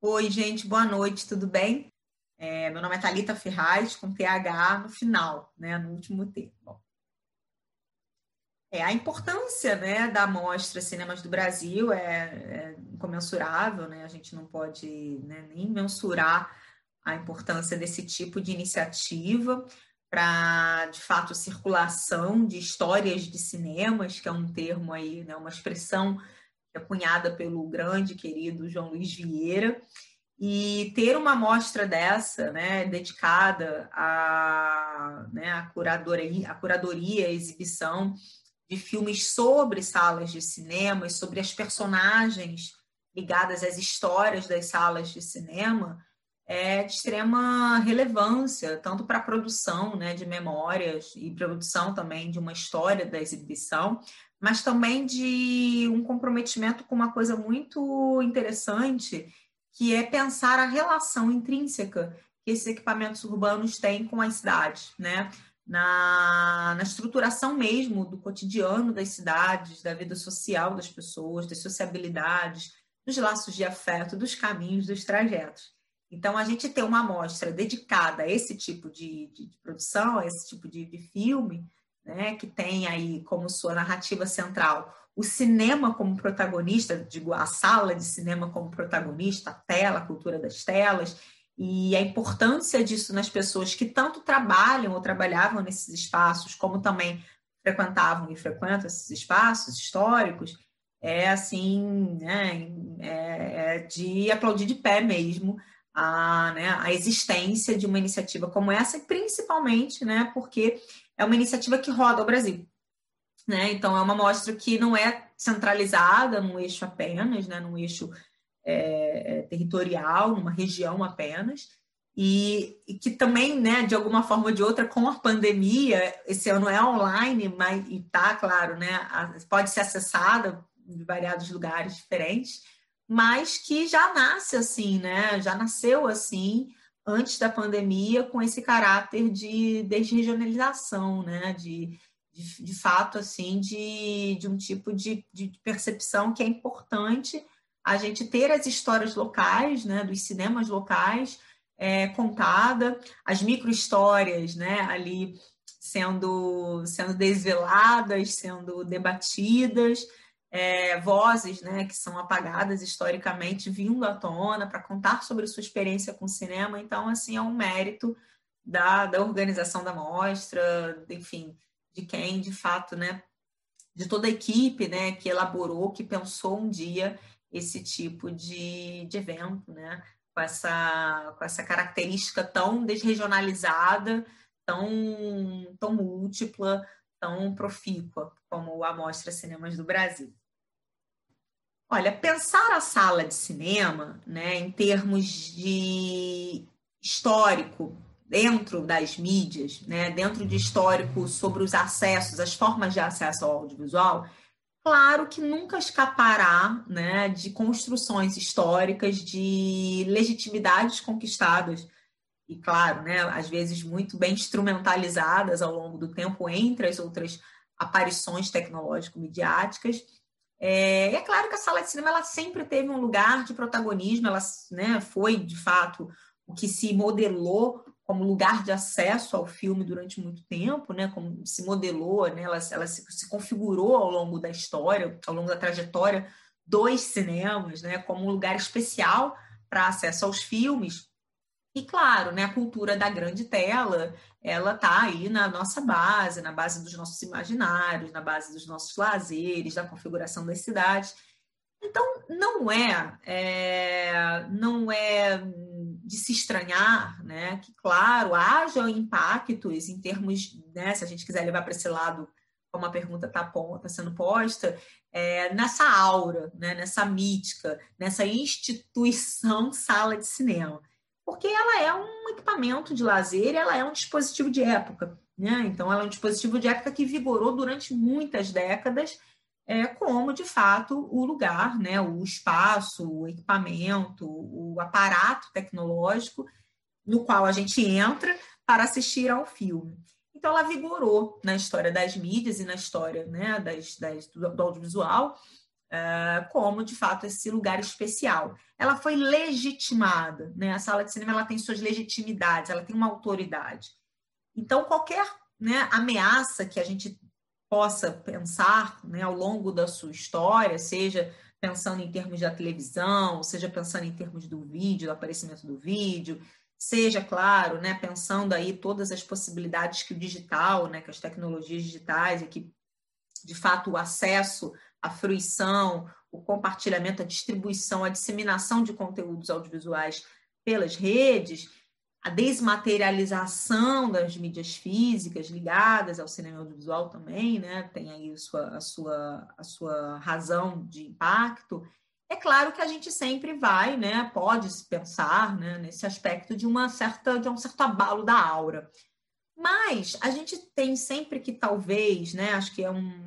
Oi, gente, boa noite, tudo bem? É, meu nome é Thalita Ferraz, com TH no final, né, no último T. É, a importância né, da mostra Cinemas do Brasil é, é incomensurável, né? a gente não pode né, nem mensurar a importância desse tipo de iniciativa para, de fato, circulação de histórias de cinemas, que é um termo aí, né, uma expressão é cunhada pelo grande querido João Luiz Vieira, e ter uma mostra dessa, né, dedicada à, né, à curadoria, à curadoria, à exibição de filmes sobre salas de cinema e sobre as personagens ligadas às histórias das salas de cinema, é de extrema relevância, tanto para a produção né, de memórias e produção também de uma história da exibição, mas também de um comprometimento com uma coisa muito interessante, que é pensar a relação intrínseca que esses equipamentos urbanos têm com as cidades, né? Na, na estruturação mesmo do cotidiano das cidades, da vida social das pessoas, das sociabilidades, dos laços de afeto, dos caminhos, dos trajetos. Então, a gente ter uma amostra dedicada a esse tipo de, de, de produção, a esse tipo de, de filme, né, que tem aí como sua narrativa central o cinema como protagonista, digo, a sala de cinema como protagonista, a tela, a cultura das telas, e a importância disso nas pessoas que tanto trabalham ou trabalhavam nesses espaços, como também frequentavam e frequentam esses espaços históricos, é assim, né, é, é de aplaudir de pé mesmo a, né, a existência de uma iniciativa como essa, e principalmente né, porque é uma iniciativa que roda o Brasil. Né? Então, é uma mostra que não é centralizada num eixo apenas, né? num eixo é, é, territorial, numa região apenas, e, e, que também, né, de alguma forma ou de outra, com a pandemia, esse ano é online, mas está, claro, né, pode ser acessada de variados lugares diferentes, mas que já nasce assim, né, já nasceu assim, antes da pandemia com esse caráter de desregionalização, né? De, de, de fato, assim, de, de um tipo de, de percepção que é importante a gente ter as histórias locais, né? Dos cinemas locais é, contada, as micro-histórias, né? Ali sendo, sendo desveladas, sendo debatidas, é, vozes né, que são apagadas historicamente vindo à tona para contar sobre sua experiência com o cinema. Então, assim, é um mérito da, da organização da mostra, enfim, de quem, de fato, né, de toda a equipe né, que elaborou, que pensou um dia esse tipo de, de evento, né, com, essa, com essa característica tão desregionalizada, tão, tão múltipla, tão profícua como a Mostra Cinemas do Brasil. Olha, pensar a sala de cinema, né, em termos de histórico dentro das mídias, né, dentro de histórico sobre os acessos, as formas de acesso ao audiovisual, claro que nunca escapará, né, de construções históricas, de legitimidades conquistadas e claro, né, às vezes muito bem instrumentalizadas ao longo do tempo entre as outras aparições tecnológico-midiáticas é, é, claro que a sala de cinema ela sempre teve um lugar de protagonismo, ela né, foi, de fato, o que se modelou como lugar de acesso ao filme durante muito tempo, né, como se modelou, né, ela, ela se, se, configurou ao longo da história, ao longo da trajetória dos cinemas, né, como um lugar especial para acesso aos filmes. E claro, né, a cultura da grande tela, ela está aí na nossa base, na base dos nossos imaginários, na base dos nossos lazeres, da configuração das cidades. Então, não é, é, não é de se estranhar, né, que claro, haja impactos em termos, né, se a gente quiser levar para esse lado, como a pergunta está tá sendo posta, é, nessa aura, né, nessa mítica, nessa instituição sala de cinema porque ela é um equipamento de lazer, ela é um dispositivo de época. Né? Então, ela é um dispositivo de época que vigorou durante muitas décadas, é, como, de fato, o lugar, né? o espaço, o equipamento, o aparato tecnológico no qual a gente entra, para assistir ao filme. Então, ela vigorou na história das mídias e na história né, das, das do, audiovisual uh, como, de fato, esse lugar especial. Ela foi legitimada, né? a sala de cinema ela tem suas legitimidades, ela tem uma autoridade. Então, qualquer né, ameaça que a gente possa pensar né, ao longo da sua história, seja pensando em termos da televisão, seja pensando em termos do vídeo, do aparecimento do vídeo, seja, claro, né, pensando aí todas as possibilidades que o digital, né, que as tecnologias digitais e que, de fato, o acesso, a fruição, o compartilhamento, a distribuição, a disseminação de conteúdos audiovisuais pelas redes, a desmaterialização das mídias físicas ligadas ao cinema audiovisual também, né, tem aí a sua, a sua, a sua razão de impacto, é claro que a gente sempre vai, né, pode pensar, né, nesse aspecto de uma certa de um certo abalo da aura. Mas a gente tem sempre que talvez, né, acho que é um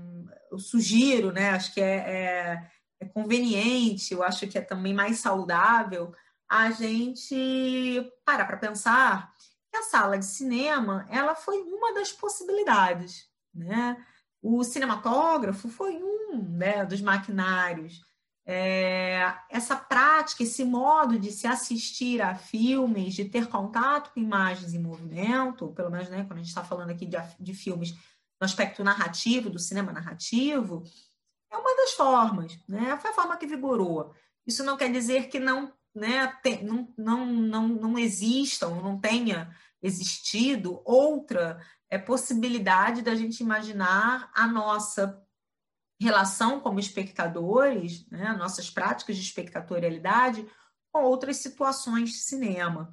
eu sugiro, né, acho que é, é, é conveniente, eu acho que é também mais saudável a gente parar para pensar que a sala de cinema, ela foi uma das possibilidades, né? O cinematógrafo foi um né, dos maquinários é, essa prática, esse modo de se assistir a filmes, de ter contato com imagens em movimento, pelo menos né, quando a gente está falando aqui de, de filmes no aspecto narrativo, do cinema narrativo, é uma das formas, né? Foi a forma que vigorou. Isso não quer dizer que não, né, tem, não, não, não, não exista ou não tenha existido outra é, possibilidade da gente imaginar a nossa relação como espectadores, né, nossas práticas de espectatorialidade com outras situações de cinema.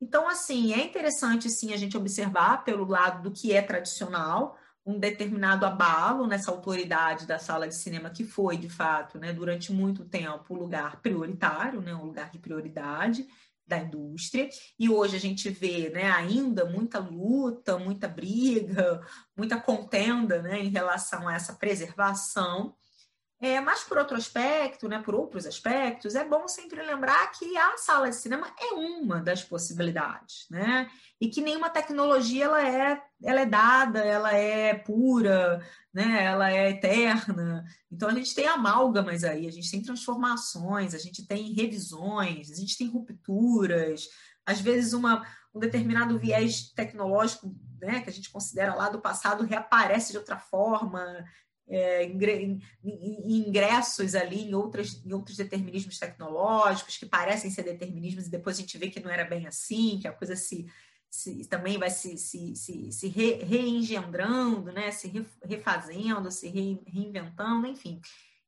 Então, assim, é interessante sim a gente observar pelo lado do que é tradicional, um determinado abalo nessa autoridade da sala de cinema que foi, de fato, né, durante muito tempo, o lugar prioritário, né, um lugar de prioridade, da indústria, e hoje a gente vê né, ainda muita luta, muita briga, muita contenda né, em relação a essa preservação. É, mas por outro aspecto, né, por outros aspectos, é bom sempre lembrar que a sala de cinema é uma das possibilidades, né? E que nenhuma tecnologia ela é, ela é dada, ela é pura, né? Ela é eterna. Então a gente tem amálgamas aí, a gente tem transformações, a gente tem revisões, a gente tem rupturas, às vezes uma, um determinado viés tecnológico, né, que a gente considera lá do passado reaparece de outra forma é, ingressos ali em, outras, em outros determinismos tecnológicos que parecem ser determinismos e depois a gente vê que não era bem assim, que a coisa se, se também vai se, se, se, se re, reengendrando, né? se re, refazendo, se re, reinventando, enfim.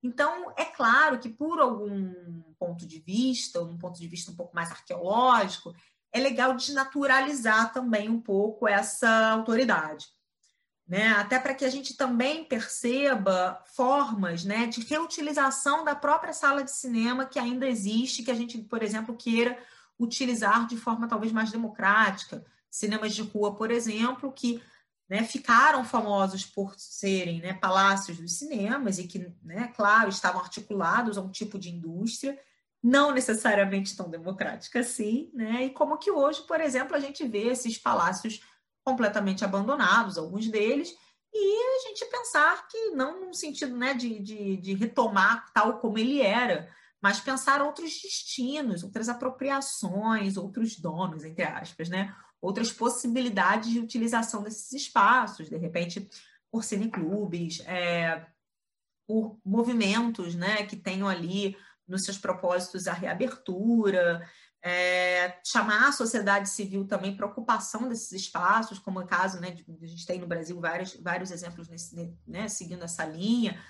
Então, é claro que por algum ponto de vista, um ponto de vista um pouco mais arqueológico, é legal desnaturalizar também um pouco essa autoridade né? Até para que a gente também perceba formas, né, de reutilização da própria sala de cinema que ainda existe, que a gente, por exemplo, queira utilizar de forma talvez mais democrática. Cinemas de rua, por exemplo, que né, ficaram famosos por serem né, palácios dos cinemas e que, né, claro, estavam articulados a um tipo de indústria não necessariamente tão democrática assim, né? E como que hoje, por exemplo, a gente vê esses palácios completamente abandonados, alguns deles, e a gente pensar que não no sentido né, de, de, de retomar tal como ele era, mas pensar outros destinos, outras apropriações, outros donos, entre aspas, né? outras possibilidades de utilização desses espaços, de repente por cineclubes, é, por movimentos né, que tenham ali nos seus propósitos a reabertura, é, chamar a sociedade civil também para ocupação desses espaços, como é o caso, né, a gente tem no Brasil vários, vários exemplos nesse, né, seguindo essa linha,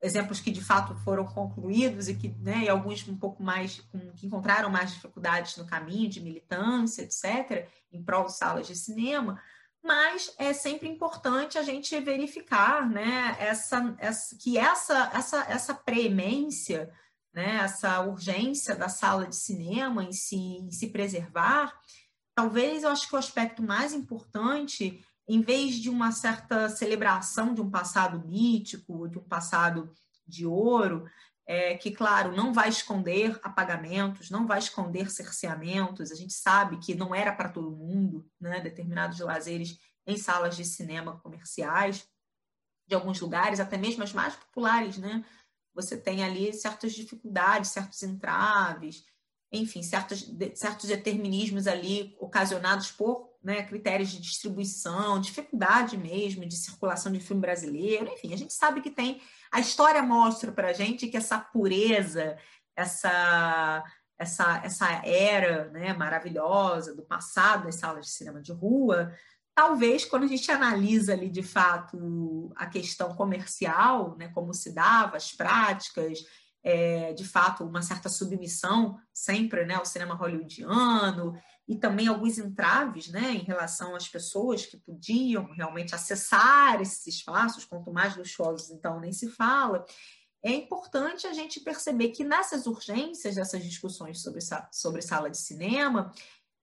exemplos que de fato foram concluídos e que, né, e alguns um pouco mais, que encontraram mais dificuldades no caminho de militância, etc., em prol de salas de cinema, mas é sempre importante a gente verificar, né, essa, essa que essa, essa, essa preemência né, essa urgência da sala de cinema em se, em se preservar, talvez eu acho que o aspecto mais importante, em vez de uma certa celebração de um passado mítico, de um passado de ouro, é, que, claro, não vai esconder apagamentos, não vai esconder cerceamentos. A gente sabe que não era para todo mundo, né? Determinados lazeres em salas de cinema comerciais, de alguns lugares, até mesmo as mais populares, né? Você tem ali certas dificuldades, certos entraves, enfim, certos, certos determinismos ali ocasionados por né, critérios de distribuição, dificuldade mesmo de circulação de filme brasileiro, enfim, a gente sabe que tem. A história mostra para a gente que essa pureza, essa, essa, essa era né, maravilhosa do passado das salas de cinema de rua, talvez quando a gente analisa ali de fato a questão comercial, né, como se dava, as práticas, é, de fato uma certa submissão sempre né, ao cinema hollywoodiano e também alguns entraves né, em relação às pessoas que podiam realmente acessar esses espaços, quanto mais luxuosos, então nem se fala. É importante a gente perceber que nessas urgências, dessas discussões sobre, sobre sala de cinema,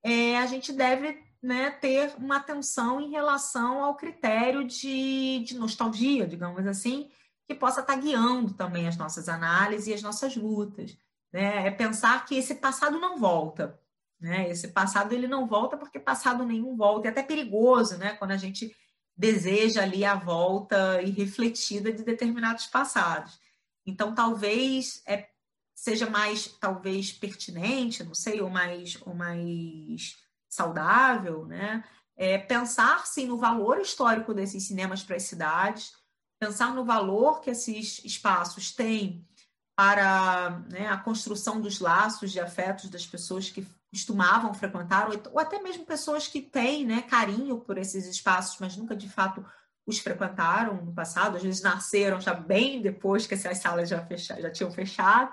é, a gente deve né, ter uma atenção em relação ao critério de, de nostalgia, digamos assim, que possa estar guiando também as nossas análises e as nossas lutas. Né? É pensar que esse passado não volta. Né? Esse passado ele não volta porque passado nenhum volta. É até perigoso, né? Quando a gente deseja ali a volta irrefletida de determinados passados. Então, talvez é, seja mais, talvez, pertinente, não sei, ou mais, ou mais saudável, né? É pensar, sim, no valor histórico desses cinemas para as cidades, pensar no valor que esses espaços têm para né, a construção dos laços de afetos das pessoas que costumavam frequentar, ou, até mesmo pessoas que têm né, carinho por esses espaços, mas nunca de fato os frequentaram no passado, às vezes nasceram já bem depois que essas salas já, fecha, já tinham fechado.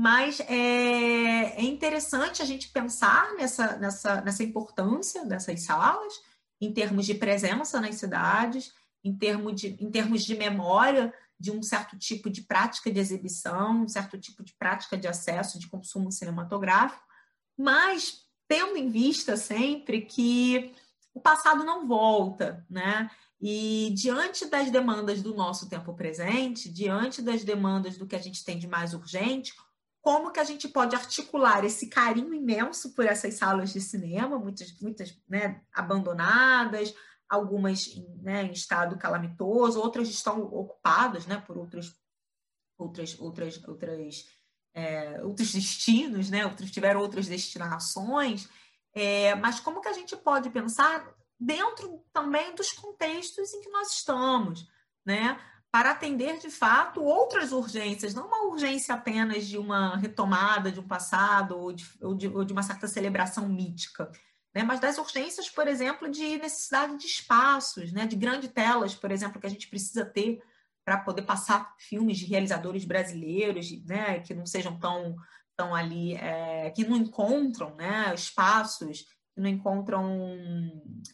Mas é, é interessante a gente pensar nessa, nessa, nessa importância dessas salas, em termos de presença nas cidades, em, termo de, em termos de memória de um certo tipo de prática de exibição, um certo tipo de prática de acesso, de consumo cinematográfico, mas tendo em vista sempre que o passado não volta, né? E diante das demandas do nosso tempo presente, diante das demandas do que a gente tem de mais urgente, como que a gente pode articular esse carinho imenso por essas salas de cinema, muitas, muitas né, abandonadas, algumas né, em estado calamitoso, outras estão ocupadas né, por outras, outras, outras, outras, é, outros destinos, né, outros tiveram outras destinações, é, mas como que a gente pode pensar dentro também dos contextos em que nós estamos, né? Para atender de fato outras urgências, não uma urgência apenas de uma retomada de um passado ou de, ou de, ou de uma certa celebração mítica, né? mas das urgências, por exemplo, de necessidade de espaços, né? de grandes telas, por exemplo, que a gente precisa ter para poder passar filmes de realizadores brasileiros, né? que não sejam tão, tão ali, é, que não encontram né? espaços, que não encontram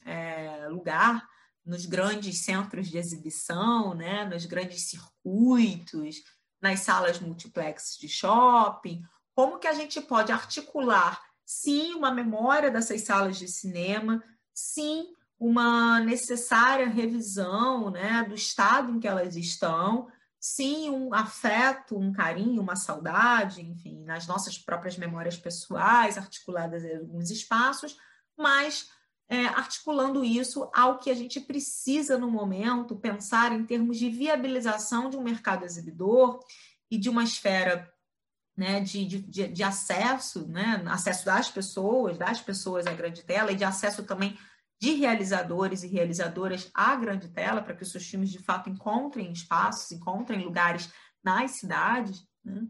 é, lugar nos grandes centros de exibição, né? nos grandes circuitos, nas salas multiplex de shopping. Como que a gente pode articular sim uma memória dessas salas de cinema, sim uma necessária revisão né, do estado em que elas estão, sim um afeto, um carinho, uma saudade, enfim, nas nossas próprias memórias pessoais, articuladas em alguns espaços, mas é, articulando isso ao que a gente precisa no momento, pensar em termos de viabilização de um mercado exibidor e de uma esfera né, de, de, de, acesso, né, acesso das pessoas, das pessoas à grande tela e de acesso também de realizadores e realizadoras à grande tela, para que os seus filmes de fato encontrem espaços, encontrem lugares nas cidades, né?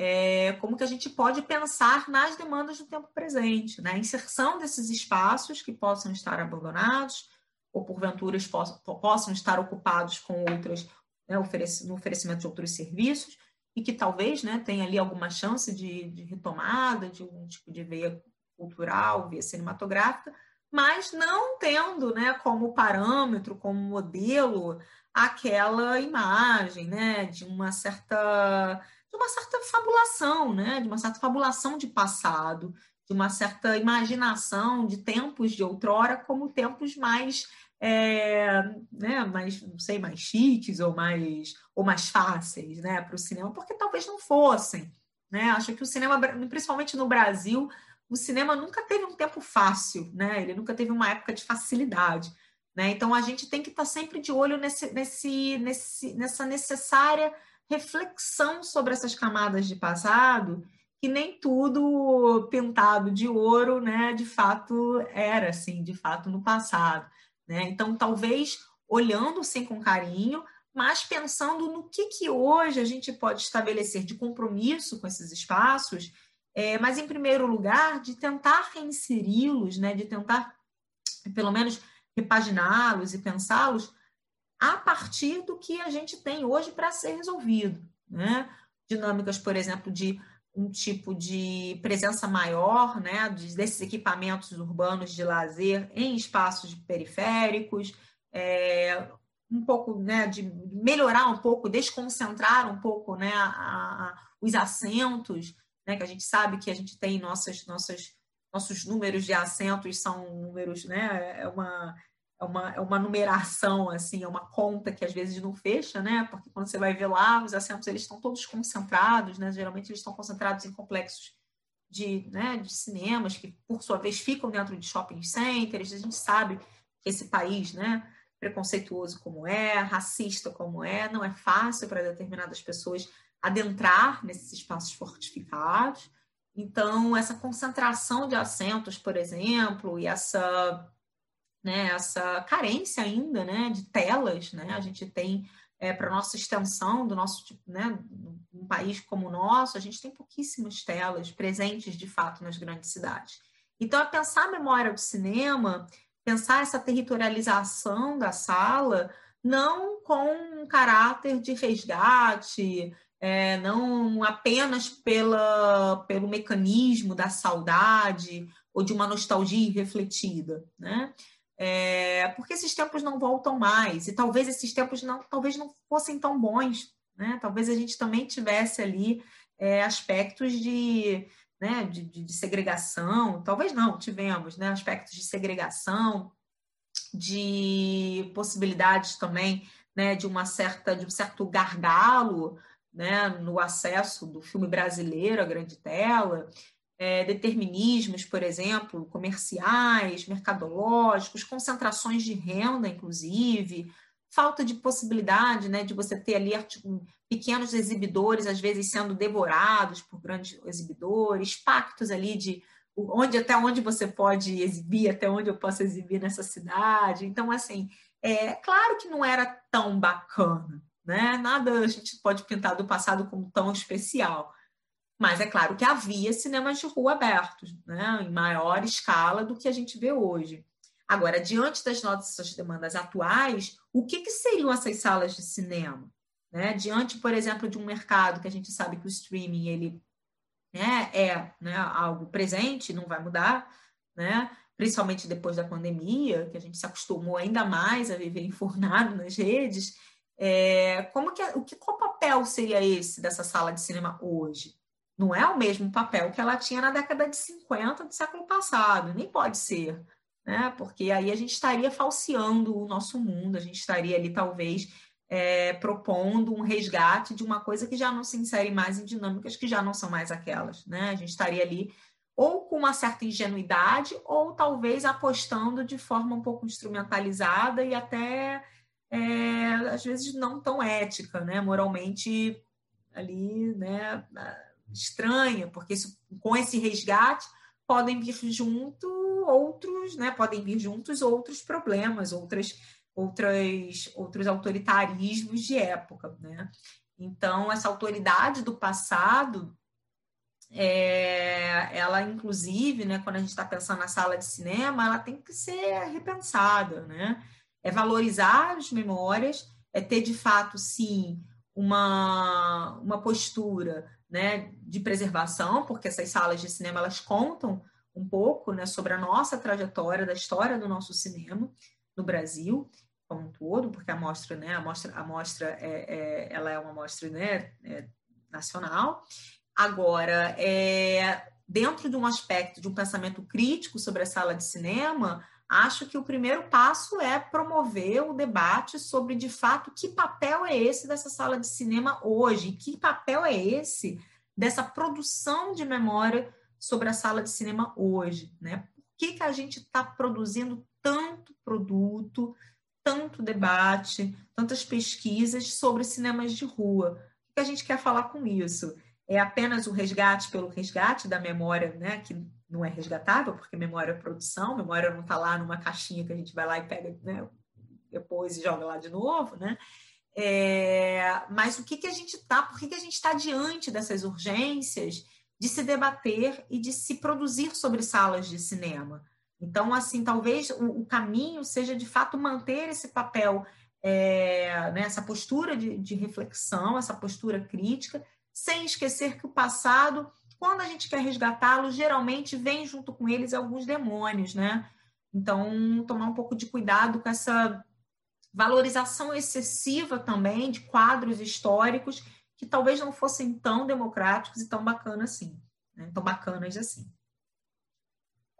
É, como que a gente pode pensar nas demandas do tempo presente, né? inserção desses espaços que possam estar abandonados ou porventura possam, possam estar ocupados com outras, né, no oferecimento de outros serviços, e que talvez né, tenha ali alguma chance de, de retomada de algum tipo de veia cultural, via cinematográfica, mas não tendo né, como parâmetro, como modelo, aquela imagem né, de uma certa de uma certa fabulação, né, de uma certa fabulação de passado, de uma certa imaginação de tempos de outrora como tempos mais é, né, mais, não sei, mais chiques ou mais, ou mais fáceis né, para o cinema, porque talvez não fossem. Né? Acho que o cinema, principalmente no Brasil, o cinema nunca teve um tempo fácil, né? ele nunca teve uma época de facilidade. Né? Então a gente tem que estar tá sempre de olho nesse, nesse, nesse, nessa necessária reflexão sobre essas camadas de passado, que nem tudo pintado de ouro, né, de fato era assim, de fato no passado. Né? Então, talvez olhando sim com carinho, mas pensando no que, que hoje a gente pode estabelecer de compromisso com esses espaços, é, mas em primeiro lugar, de tentar reinseri-los, né? de tentar, pelo menos, repaginá-los e pensá-los a partir do que a gente tem hoje para ser resolvido. Né? Dinâmicas, por exemplo, de um tipo de presença maior né, desses equipamentos urbanos de lazer em espaços periféricos, é, um pouco né, de melhorar um pouco, desconcentrar um pouco né, a, a, os assentos, né, que a gente sabe que a gente tem nossas, nossas, nossos números de assentos são números, né, é uma é uma, é uma numeração, assim, é uma conta que às vezes não fecha, né? Porque quando você vai ver lá, os assentos eles estão todos concentrados, né? Geralmente eles estão concentrados em complexos de, né, de cinemas que, por sua vez, ficam dentro de shopping centers. A gente sabe que esse país, né, preconceituoso como é, racista como é, não é fácil para determinadas pessoas adentrar nesses espaços fortificados. Então, essa concentração de assentos, por exemplo, e essa né, essa carência ainda né, de telas, né, a gente tem é, para nossa extensão do nosso tipo, né, um país como o nosso, a gente tem pouquíssimas telas presentes de fato nas grandes cidades. Então, a pensar a memória do cinema, pensar essa territorialização da sala, não com um caráter de resgate, é, não apenas pela, pelo mecanismo da saudade ou de uma nostalgia refletida, né? É, porque esses tempos não voltam mais e talvez esses tempos não, talvez não fossem tão bons, né? Talvez a gente também tivesse ali é, aspectos de, né, de, de, segregação, talvez não, tivemos, né, aspectos de segregação, de possibilidades também, né, de uma certa, de um certo gargalo, né, no acesso do filme brasileiro à grande tela, é, determinismos, por exemplo, comerciais, mercadológicos, concentrações de renda, inclusive, falta de possibilidade né, de você ter ali pequenos exibidores, às vezes sendo devorados por grandes exibidores, pactos ali de onde até onde você pode exibir, até onde eu posso exibir nessa cidade. Então, assim, é claro que não era tão bacana, né? Nada a gente pode pintar do passado como tão especial. Mas é claro que havia cinemas de rua abertos, né, em maior escala do que a gente vê hoje. Agora, diante das nossas demandas atuais, o que, que seriam essas salas de cinema? Né? Diante, por exemplo, de um mercado que a gente sabe que o streaming ele né, é né, algo presente, não vai mudar, né? principalmente depois da pandemia, que a gente se acostumou ainda mais a viver enfurnado nas redes. É, como que, o que qual papel seria esse dessa sala de cinema hoje? Não é o mesmo papel que ela tinha na década de 50 do século passado, nem pode ser, né? Porque aí a gente estaria falseando o nosso mundo, a gente estaria ali talvez é, propondo um resgate de uma coisa que já não se insere mais em dinâmicas que já não são mais aquelas, né? A gente estaria ali ou com uma certa ingenuidade ou talvez apostando de forma um pouco instrumentalizada e até é, às vezes não tão ética, né? Moralmente ali, né? Estranha, porque isso, com esse resgate podem vir junto outros, né, podem vir juntos outros problemas, outras, outras, outros autoritarismos de época, né? Então essa autoridade do passado, é, ela inclusive, né, quando a gente está pensando na sala de cinema, ela tem que ser repensada, né? É valorizar as memórias, é ter de fato, sim, uma, uma postura né, de preservação, porque essas salas de cinema elas contam um pouco né, sobre a nossa trajetória, da história do nosso cinema no Brasil como um todo, porque a mostra, né, a mostra, a mostra é, é ela é uma mostra né, é, nacional. Agora, é, dentro de um aspecto de um pensamento crítico sobre a sala de cinema, acho que o primeiro passo é promover o debate sobre, de fato, que papel é esse dessa sala de cinema hoje, que papel é esse dessa produção de memória sobre a sala de cinema hoje, né? Por que, que a gente está produzindo tanto produto, tanto debate, tantas pesquisas sobre cinemas de rua? O que a gente quer falar com isso? É apenas o resgate pelo resgate da memória, né? Que não é resgatável, porque memória é produção, memória não está lá numa caixinha que a gente vai lá e pega né, depois e joga lá de novo, né? É, mas o que, que a gente está, por que, que a gente está diante dessas urgências de se debater e de se produzir sobre salas de cinema? Então, assim, talvez o, o caminho seja de fato manter esse papel, é, né, essa postura de, de reflexão, essa postura crítica, sem esquecer que o passado quando a gente quer resgatá-los, geralmente vem junto com eles alguns demônios, né? Então, tomar um pouco de cuidado com essa valorização excessiva também de quadros históricos que talvez não fossem tão democráticos e tão bacanas assim, né? tão bacanas assim.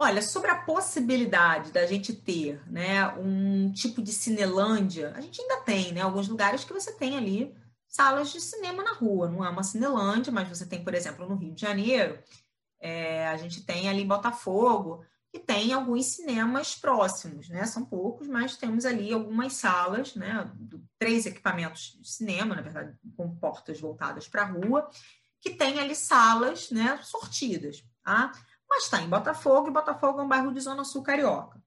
Olha, sobre a possibilidade da gente ter né, um tipo de Cinelândia, a gente ainda tem, né? Alguns lugares que você tem ali salas de cinema na rua. Não é uma Cinelândia, mas você tem, por exemplo, no Rio de Janeiro, é, a gente tem ali em Botafogo, que tem alguns cinemas próximos, né? São poucos, mas temos ali algumas salas, né? Três equipamentos de cinema, na verdade, com portas voltadas para a rua, que tem ali salas, né? Sortidas, tá? Mas está em Botafogo, e Botafogo é um bairro de Zona Sul Carioca.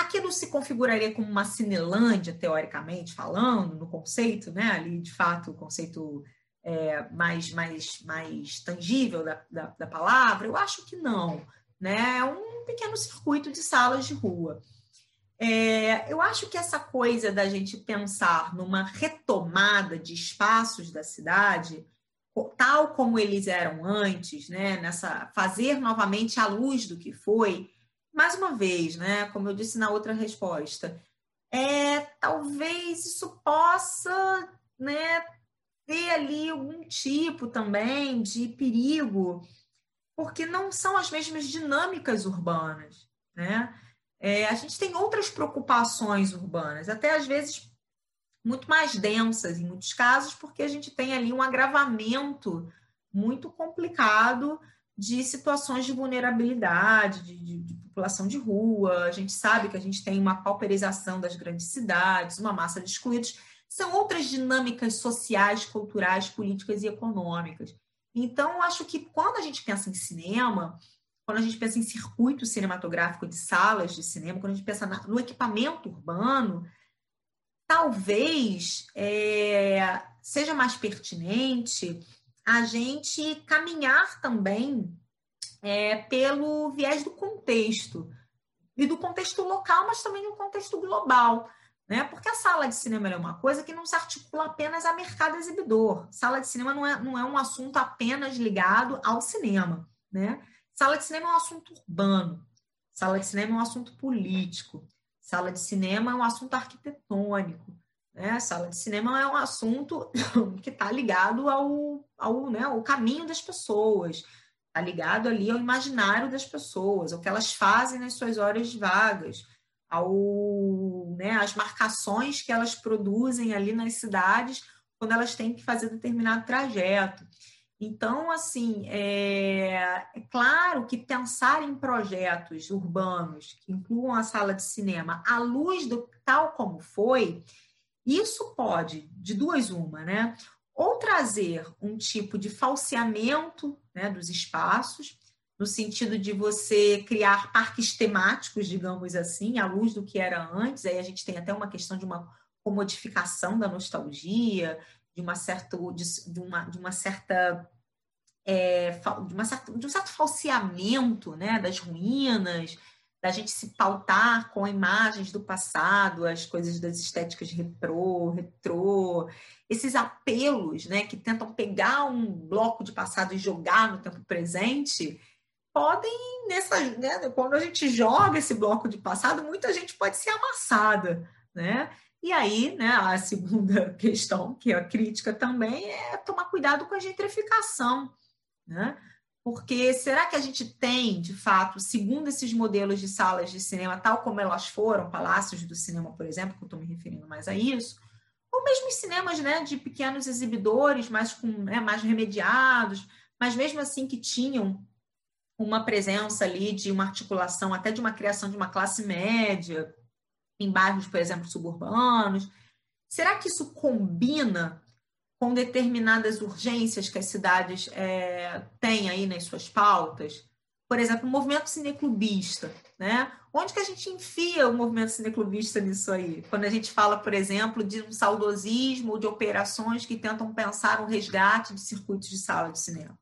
Aquilo se configuraria como uma Cinelândia, teoricamente falando, no conceito, né? Ali, de fato, o conceito é, mais, mais, mais tangível da, da, da, palavra? Eu acho que não. Né? É um pequeno circuito de salas de rua. É, eu acho que essa coisa da gente pensar numa retomada de espaços da cidade, tal como eles eram antes, né? Nessa fazer novamente a luz do que foi, mais uma vez, né, como eu disse na outra resposta, é, talvez isso possa né, ter ali algum tipo também de perigo, porque não são as mesmas dinâmicas urbanas. Né? É, a gente tem outras preocupações urbanas, até às vezes muito mais densas em muitos casos, porque a gente tem ali um agravamento muito complicado de situações de vulnerabilidade, de, de, de, população de rua. A gente sabe que a gente tem uma pauperização das grandes cidades, uma massa de excluídos. São outras dinâmicas sociais, culturais, políticas e econômicas. Então, acho que quando a gente pensa em cinema, quando a gente pensa em circuito cinematográfico de salas de cinema, quando a gente pensa no equipamento urbano, talvez é, seja mais pertinente a gente caminhar também é, pelo viés do contexto, e do contexto local, mas também do contexto global. Né? Porque a sala de cinema é uma coisa que não se articula apenas a mercado exibidor. Sala de cinema não é, não é um assunto apenas ligado ao cinema. Né? Sala de cinema é um assunto urbano. Sala de cinema é um assunto político. Sala de cinema é um assunto arquitetônico. Né? A sala de cinema é um assunto que está ligado ao, ao, né, ao caminho das pessoas, está ligado ali ao imaginário das pessoas, ao que elas fazem nas suas horas vagas, ao, né, às marcações que elas produzem ali nas cidades quando elas têm que fazer determinado trajeto. Então, assim, é, é, claro que pensar em projetos urbanos que incluam a sala de cinema à luz do tal como foi, isso pode, de duas uma, né? Ou trazer um tipo de falseamento né, dos espaços, no sentido de você criar parques temáticos, digamos assim, à luz do que era antes. Aí a gente tem até uma questão de uma comodificação da nostalgia, de uma certa, de, de uma, de uma certa é, de, uma certa, de um certo falseamento né, das ruínas, da gente se pautar com imagens do passado, as coisas das estéticas retrô, retrô, esses apelos, né, que tentam pegar um bloco de passado e jogar no tempo presente, podem nessa, né, quando a gente joga esse bloco de passado, muita gente pode ser amassada, né? E aí, né, a segunda questão, que é a crítica também, é tomar cuidado com a gentrificação, né? Porque será que a gente tem, de fato, segundo esses modelos de salas de cinema, tal como elas foram, palácios do cinema, por exemplo, que eu estou me referindo mais a isso, ou mesmo cinemas né, de pequenos exibidores, mais, com, né, mais remediados, mas mesmo assim que tinham uma presença ali de uma articulação, até de uma criação de uma classe média, em bairros, por exemplo, suburbanos. Será que isso combina com determinadas urgências que as cidades é, têm aí nas suas pautas. Por exemplo, o movimento cineclubista, né? Onde que a gente enfia o movimento cineclubista nisso aí? Quando a gente fala, por exemplo, de um saudosismo ou de operações que tentam pensar um resgate de circuitos de sala de cinema.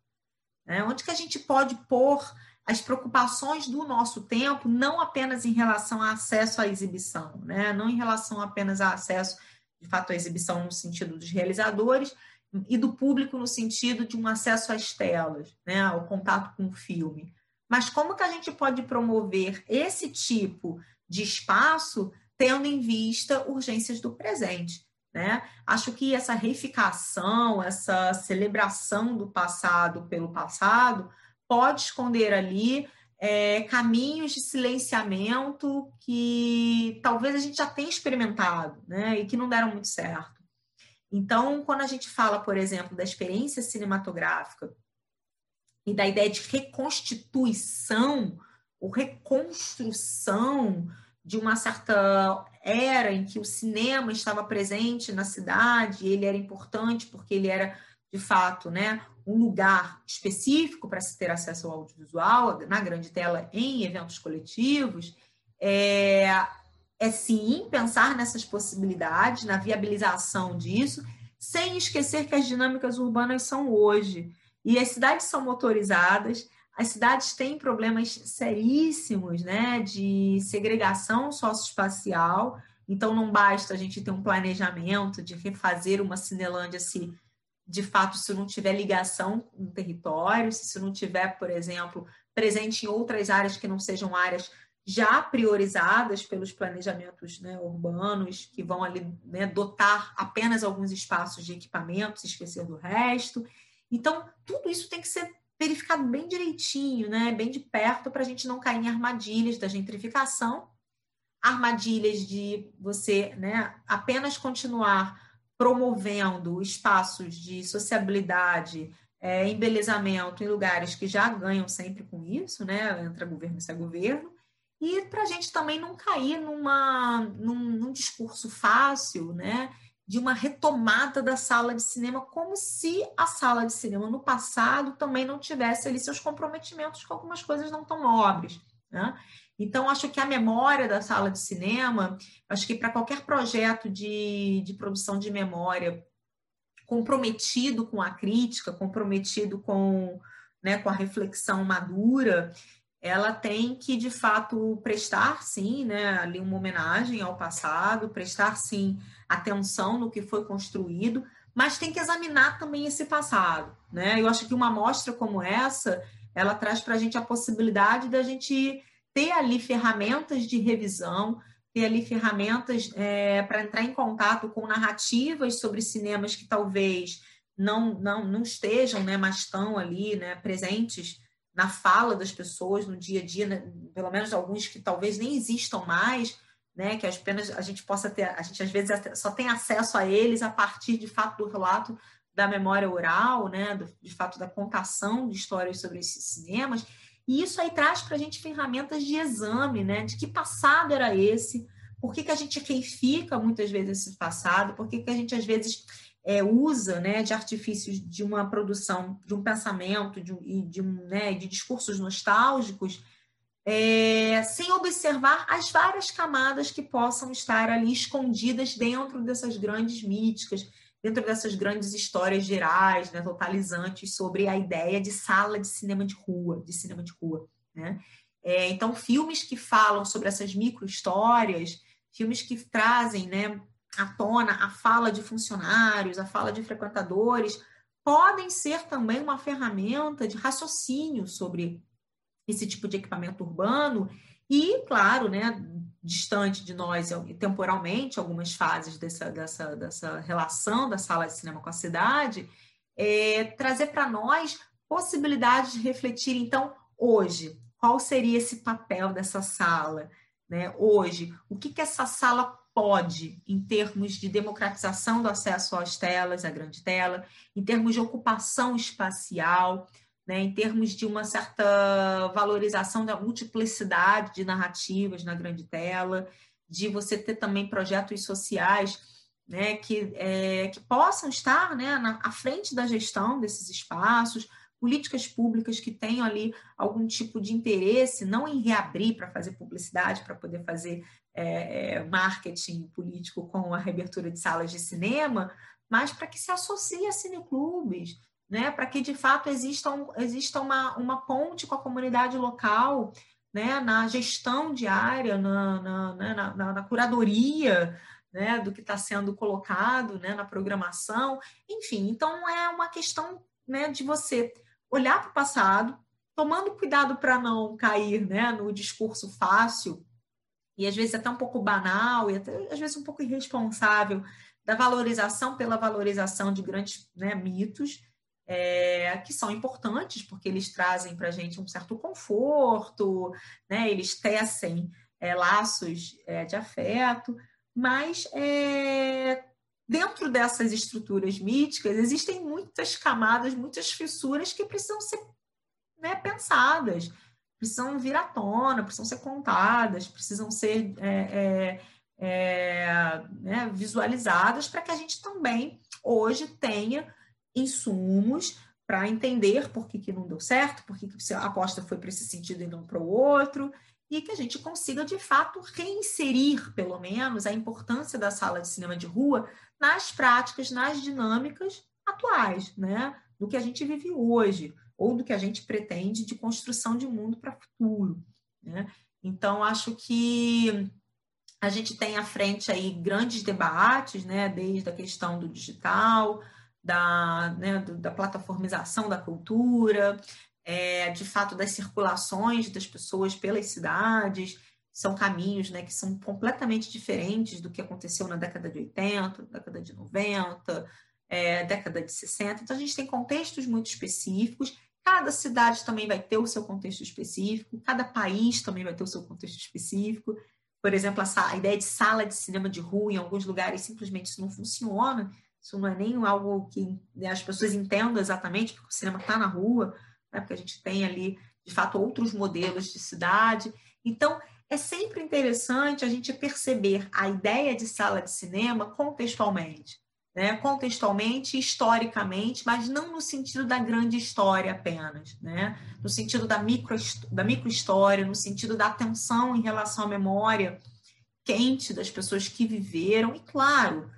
Né? Onde que a gente pode pôr as preocupações do nosso tempo, não apenas em relação ao acesso à exibição, né? não em relação apenas ao acesso de fato, a exibição no sentido dos realizadores e do público no sentido de um acesso às telas, né, ao contato com o filme. Mas como que a gente pode promover esse tipo de espaço tendo em vista urgências do presente? Né? Acho que essa reificação, essa celebração do passado pelo passado, pode esconder ali é, caminhos de silenciamento que talvez a gente já tenha experimentado, né, e que não deram muito certo. Então, quando a gente fala, por exemplo, da experiência cinematográfica e da ideia de reconstituição ou reconstrução de uma certa era em que o cinema estava presente na cidade, ele era importante porque ele era de fato, né, um lugar específico para se ter acesso ao audiovisual, na grande tela, em eventos coletivos, é, é sim pensar nessas possibilidades, na viabilização disso, sem esquecer que as dinâmicas urbanas são hoje. E as cidades são motorizadas, as cidades têm problemas seríssimos né, de segregação socioespacial, então não basta a gente ter um planejamento de refazer uma Cinelândia se de fato, se não tiver ligação com o território, se isso não tiver, por exemplo, presente em outras áreas que não sejam áreas já priorizadas pelos planejamentos né, urbanos, que vão ali né, dotar apenas alguns espaços de equipamentos, esquecer do resto. Então, tudo isso tem que ser verificado bem direitinho, né, bem de perto, para a gente não cair em armadilhas da gentrificação, armadilhas de você né, apenas continuar promovendo espaços de sociabilidade, é, embelezamento em lugares que já ganham sempre com isso, né? Entra governo, sai governo. E para a gente também não cair numa, num, num, discurso fácil, né? De uma retomada da sala de cinema, como se a sala de cinema no passado também não tivesse ali seus comprometimentos com algumas coisas não tão nobres. Né? Então, acho que a memória da sala de cinema, acho que para qualquer projeto de, de produção de memória comprometido com a crítica, comprometido com, né, com a reflexão madura, ela tem que, de fato, prestar, sim, né, ali uma homenagem ao passado, prestar, sim, atenção no que foi construído, mas tem que examinar também esse passado, né? Eu acho que uma amostra como essa, ela traz para a gente a possibilidade da gente ter ali ferramentas de revisão, ter ali ferramentas é, para entrar em contato com narrativas sobre cinemas que talvez não, não, não estejam, né, mas estão ali, né, presentes na fala das pessoas no dia a dia, né, pelo menos alguns que talvez nem existam mais, né, que apenas a gente possa ter, a gente às vezes só tem acesso a eles a partir de fato do relato da memória oral, né, do, de fato da contação de histórias sobre esses cinemas. E isso aí traz para a gente ferramentas de exame, né? De que passado era esse? Por que, que a gente reifica muitas vezes esse passado? Por que, que a gente às vezes é, usa né, de artifícios de uma produção, de um pensamento de, e de, né, de discursos nostálgicos, é, sem observar as várias camadas que possam estar ali escondidas dentro dessas grandes míticas, dentro dessas grandes histórias gerais, né, totalizantes sobre a ideia de sala de cinema de rua, de cinema de rua, né? É, então, filmes que falam sobre essas micro-histórias, filmes que trazem né, à tona a fala de funcionários, a fala de frequentadores, podem ser também uma ferramenta de raciocínio sobre esse tipo de equipamento urbano e, claro, né, distante de nós temporalmente, algumas fases dessa, dessa, dessa relação da sala de cinema com a cidade, é, trazer para nós possibilidade de refletir, então, hoje, qual seria esse papel dessa sala? Né? Hoje, o que, que essa sala pode, em termos de democratização do acesso às telas, à grande tela, em termos de ocupação espacial, né, em termos de uma certa valorização da multiplicidade de narrativas na grande tela, de você ter também projetos sociais né, que, é, que possam estar né, na, à frente da gestão desses espaços, políticas públicas que tenham ali algum tipo de interesse, não em reabrir para fazer publicidade, para poder fazer é, é, marketing político com a reabertura de salas de cinema, mas para que se associe a cineclubes, né, para que de fato exista, um, exista uma, uma ponte com a comunidade local, né, na gestão diária, na, na, né, na, na, curadoria né, do que está sendo colocado né, na programação, enfim, então é uma questão né, de você olhar para o passado, tomando cuidado para não cair né, no discurso fácil e às vezes até um pouco banal e até, às vezes um pouco irresponsável da valorização pela valorização de grandes né, mitos é, que são importantes porque eles trazem para a gente um certo conforto, né, eles tecem é, laços é, de afeto, mas é, dentro dessas estruturas míticas existem muitas camadas, muitas fissuras que precisam ser né, pensadas, precisam vir à tona, precisam ser contadas, precisam ser é, é, é, né, visualizadas para que a gente também hoje tenha insumos para entender por que, que não deu certo, por que, que a aposta foi para esse sentido e não para o outro, e que a gente consiga, de fato, reinserir, pelo menos, a importância da sala de cinema de rua nas práticas, nas dinâmicas atuais, né? do que a gente vive hoje, ou do que a gente pretende de construção de mundo para o futuro. Né? Então, acho que a gente tem à frente aí grandes debates, né? desde a questão do digital, da, né, da plataformização da cultura, é, de fato das circulações das pessoas pelas cidades, são caminhos né, que são completamente diferentes do que aconteceu na década de 80, década de 90, é, década de 60. Então, a gente tem contextos muito específicos. Cada cidade também vai ter o seu contexto específico, cada país também vai ter o seu contexto específico. Por exemplo, a, ideia de sala de cinema de rua, em alguns lugares, simplesmente isso não funciona. Isso não é nem algo que né, as pessoas entendam exatamente, porque o cinema está na rua né? porque a gente tem ali, de fato, outros modelos de cidade. Então, é sempre interessante a gente perceber a ideia de sala de cinema contextualmente. Né? contextualmente, historicamente, mas não no sentido da grande história apenas, né? no sentido da micro, da microhistória, no sentido da atenção em relação à memória quente das pessoas que viveram, e claro,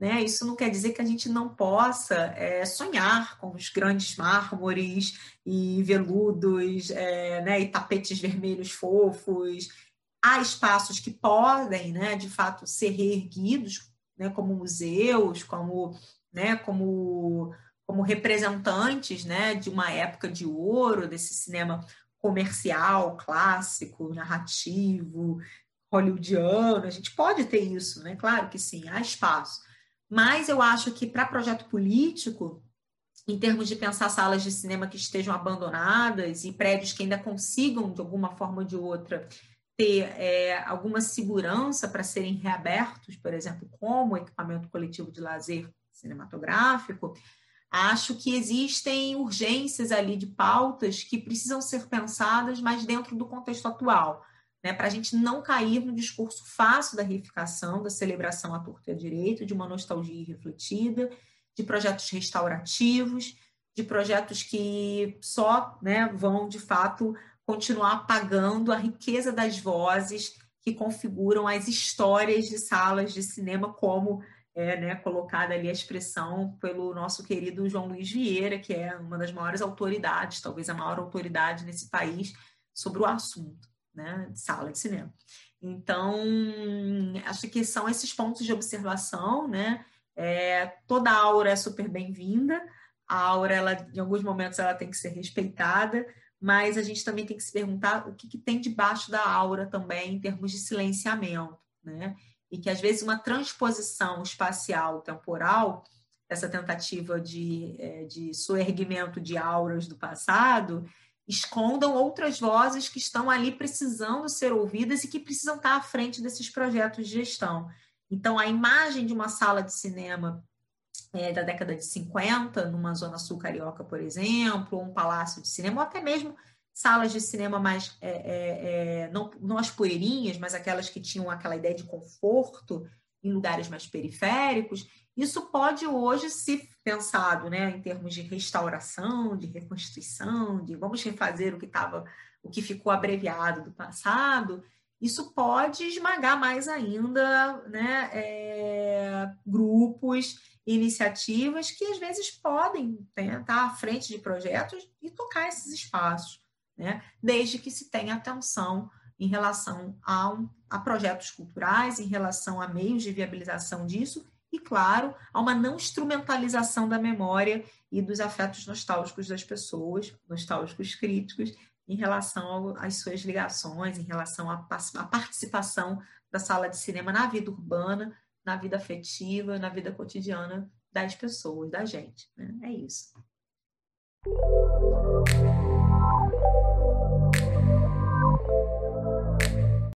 né? Isso não quer dizer que a gente não possa é, sonhar com os grandes mármores e veludos é, né? e tapetes vermelhos fofos. Há espaços que podem, né, de fato, ser reerguidos né, como museus, como, né, como, como representantes né, de uma época de ouro, desse cinema comercial, clássico, narrativo, hollywoodiano. A gente pode ter isso, né? Claro que sim, há espaço. Mas eu acho que para projeto político, em termos de pensar salas de cinema que estejam abandonadas e prédios que ainda consigam, de alguma forma ou de outra, ter é, alguma segurança para serem reabertos, por exemplo, como equipamento coletivo de lazer cinematográfico, acho que existem urgências ali de pautas que precisam ser pensadas, mas dentro do contexto atual né, para a gente não cair no discurso fácil da reificação, da celebração à torta e à direito, de uma nostalgia irrefletida, de projetos restaurativos, de projetos que só né, vão, de fato, continuar apagando a riqueza das vozes que configuram as histórias de salas de cinema, como é né, colocada ali a expressão pelo nosso querido João Luiz Vieira, que é uma das maiores autoridades, talvez a maior autoridade nesse país, sobre o assunto né, de sala de cinema. Então, acho que são esses pontos de observação, né? É, toda aura é super bem-vinda, a aura, ela, em alguns momentos, ela tem que ser respeitada, mas a gente também tem que se perguntar o que, que tem debaixo da aura também, em termos de silenciamento, né? E que, às vezes, uma transposição espacial, temporal, dessa tentativa de, é, de soerguimento de auras do passado, escondam outras vozes que estão ali precisando ser ouvidas e que precisam estar à frente desses projetos de gestão. Então, a imagem de uma sala de cinema é, da década de 50, numa zona sul carioca, por exemplo, ou um palácio de cinema, ou até mesmo salas de cinema mais, é, é, é, não, não as poeirinhas, mas aquelas que tinham aquela ideia de conforto em lugares mais periféricos, isso pode hoje ser pensado né, em termos de restauração, de reconstituição, de vamos refazer o que estava, o que ficou abreviado do passado, isso pode esmagar mais ainda né, é, grupos, iniciativas que às vezes podem né, estar à frente de projetos e tocar esses espaços, né, desde que se tenha atenção em relação a, um, a projetos culturais, em relação a meios de viabilização disso e, claro, a uma não instrumentalização da memória e dos afetos nostálgicos das pessoas, nostálgicos críticos, em relação às suas ligações, em relação à, participação da sala de cinema na vida urbana, na vida afetiva, na vida cotidiana das pessoas, da gente. Né? É isso.